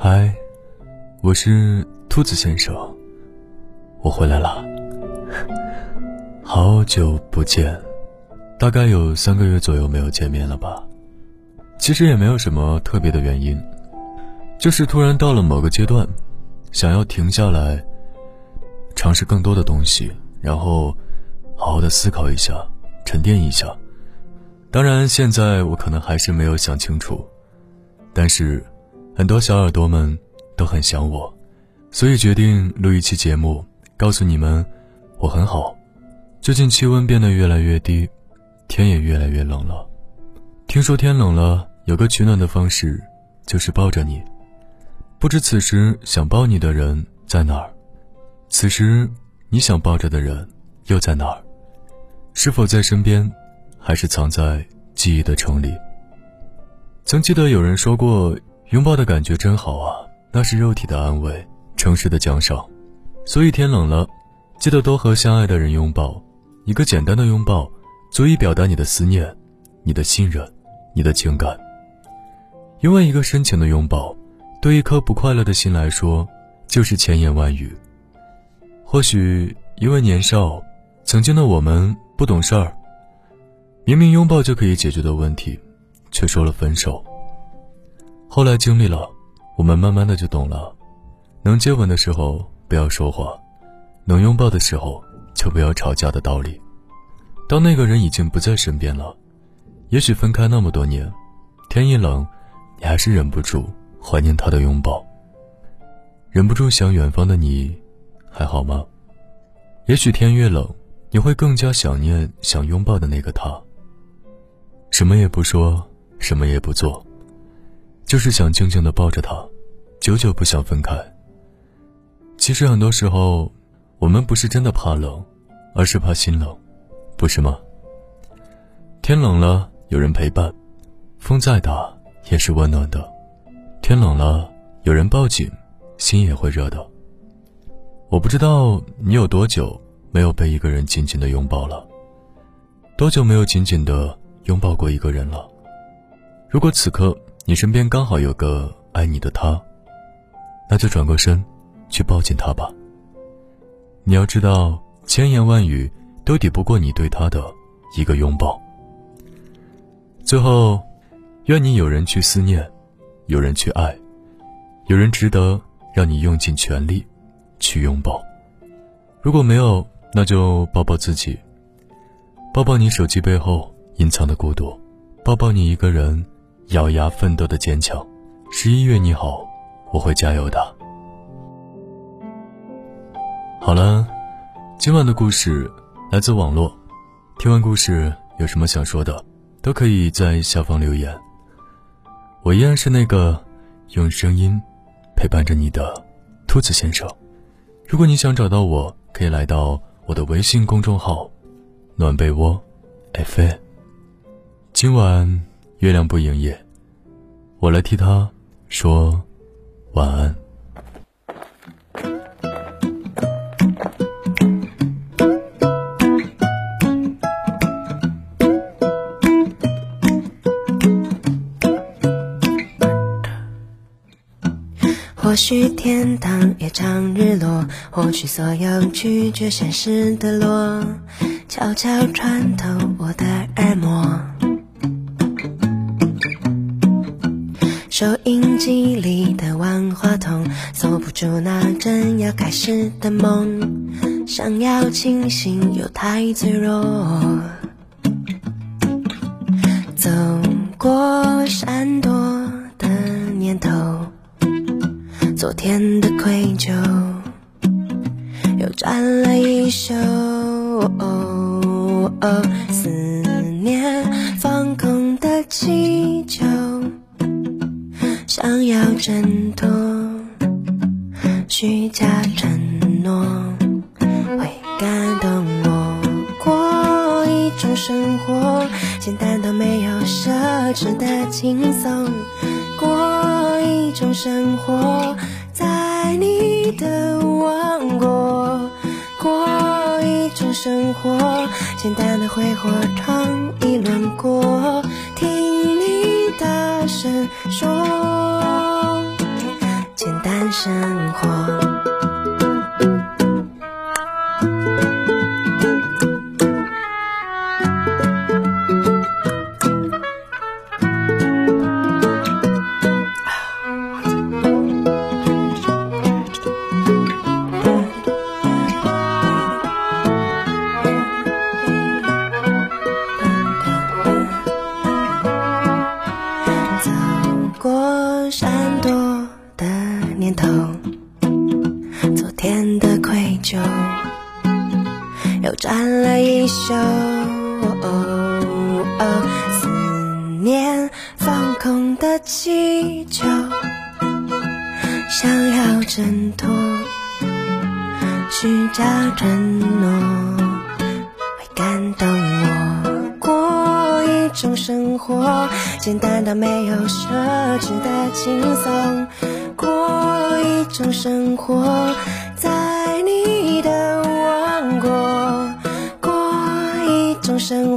嗨，我是兔子先生，我回来了，好久不见，大概有三个月左右没有见面了吧。其实也没有什么特别的原因，就是突然到了某个阶段，想要停下来，尝试更多的东西，然后好好的思考一下，沉淀一下。当然，现在我可能还是没有想清楚，但是很多小耳朵们都很想我，所以决定录一期节目，告诉你们我很好。最近气温变得越来越低，天也越来越冷了。听说天冷了，有个取暖的方式，就是抱着你。不知此时想抱你的人在哪儿？此时你想抱着的人又在哪儿？是否在身边，还是藏在记忆的城里？曾记得有人说过，拥抱的感觉真好啊，那是肉体的安慰，诚实的奖赏。所以天冷了，记得多和相爱的人拥抱。一个简单的拥抱，足以表达你的思念，你的信任。你的情感，因为一个深情的拥抱，对一颗不快乐的心来说，就是千言万语。或许因为年少，曾经的我们不懂事儿，明明拥抱就可以解决的问题，却说了分手。后来经历了，我们慢慢的就懂了，能接吻的时候不要说话，能拥抱的时候就不要吵架的道理。当那个人已经不在身边了。也许分开那么多年，天一冷，你还是忍不住怀念他的拥抱，忍不住想远方的你，还好吗？也许天越冷，你会更加想念想拥抱的那个他。什么也不说，什么也不做，就是想静静的抱着他，久久不想分开。其实很多时候，我们不是真的怕冷，而是怕心冷，不是吗？天冷了。有人陪伴，风再大也是温暖的。天冷了，有人抱紧，心也会热的。我不知道你有多久没有被一个人紧紧的拥抱了，多久没有紧紧的拥抱过一个人了。如果此刻你身边刚好有个爱你的他，那就转过身，去抱紧他吧。你要知道，千言万语都抵不过你对他的一个拥抱。最后，愿你有人去思念，有人去爱，有人值得让你用尽全力去拥抱。如果没有，那就抱抱自己，抱抱你手机背后隐藏的孤独，抱抱你一个人咬牙奋斗的坚强。十一月你好，我会加油的。好了，今晚的故事来自网络。听完故事，有什么想说的？都可以在下方留言。我依然是那个用声音陪伴着你的兔子先生。如果你想找到我，可以来到我的微信公众号“暖被窝 F”。今晚月亮不营业，我来替他说晚安。或许天堂也常日落，或许所有拒绝现实的落，悄悄穿透我的耳膜。收音机里的万花筒，锁不住那正要开始的梦。想要清醒又太脆弱，走过闪躲的念头。昨天的愧疚又占了一宿，思念放空的气球，要挣脱虚假承诺，会感动我。过一种生活，简单到没有奢侈的轻松。过一种生活，在你的王国。过一种生活，简单的挥霍闯一轮过，听你大声说，烟火的愧疚又站了一宿。思念放空的气球，想要挣脱，虚假承诺会感动我。过一种生活，简单到没有奢侈的轻松。过一种生活，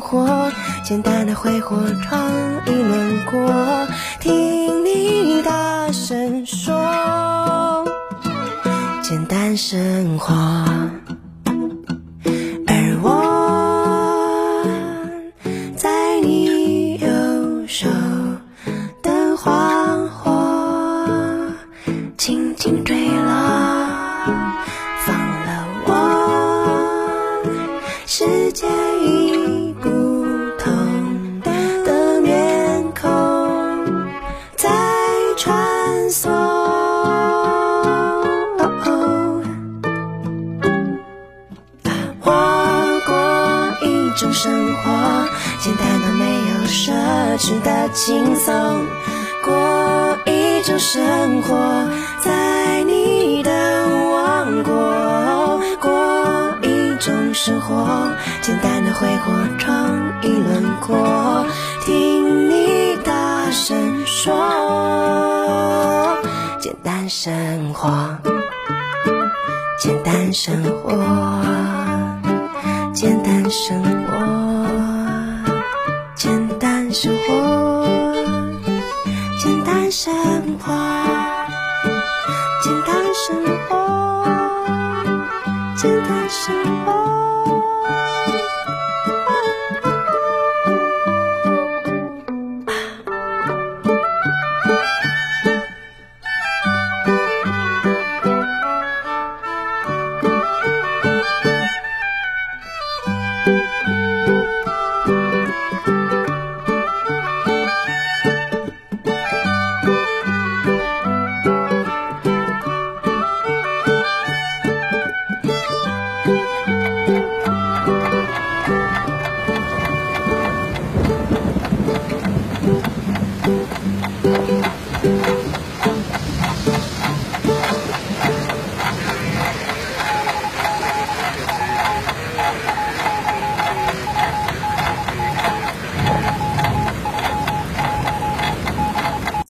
活，简单的挥霍，创意轮廓，听你大声说，简单生活。而我在你右手的花火，轻轻坠落，放了我，世界已生活，简单到没有奢侈的轻松。过一种生活，在你的王国。过一种生活，简单的挥霍，创意轮廓，听你大声说，简单生活。简单生活，简单生活，简单生活，简单生活。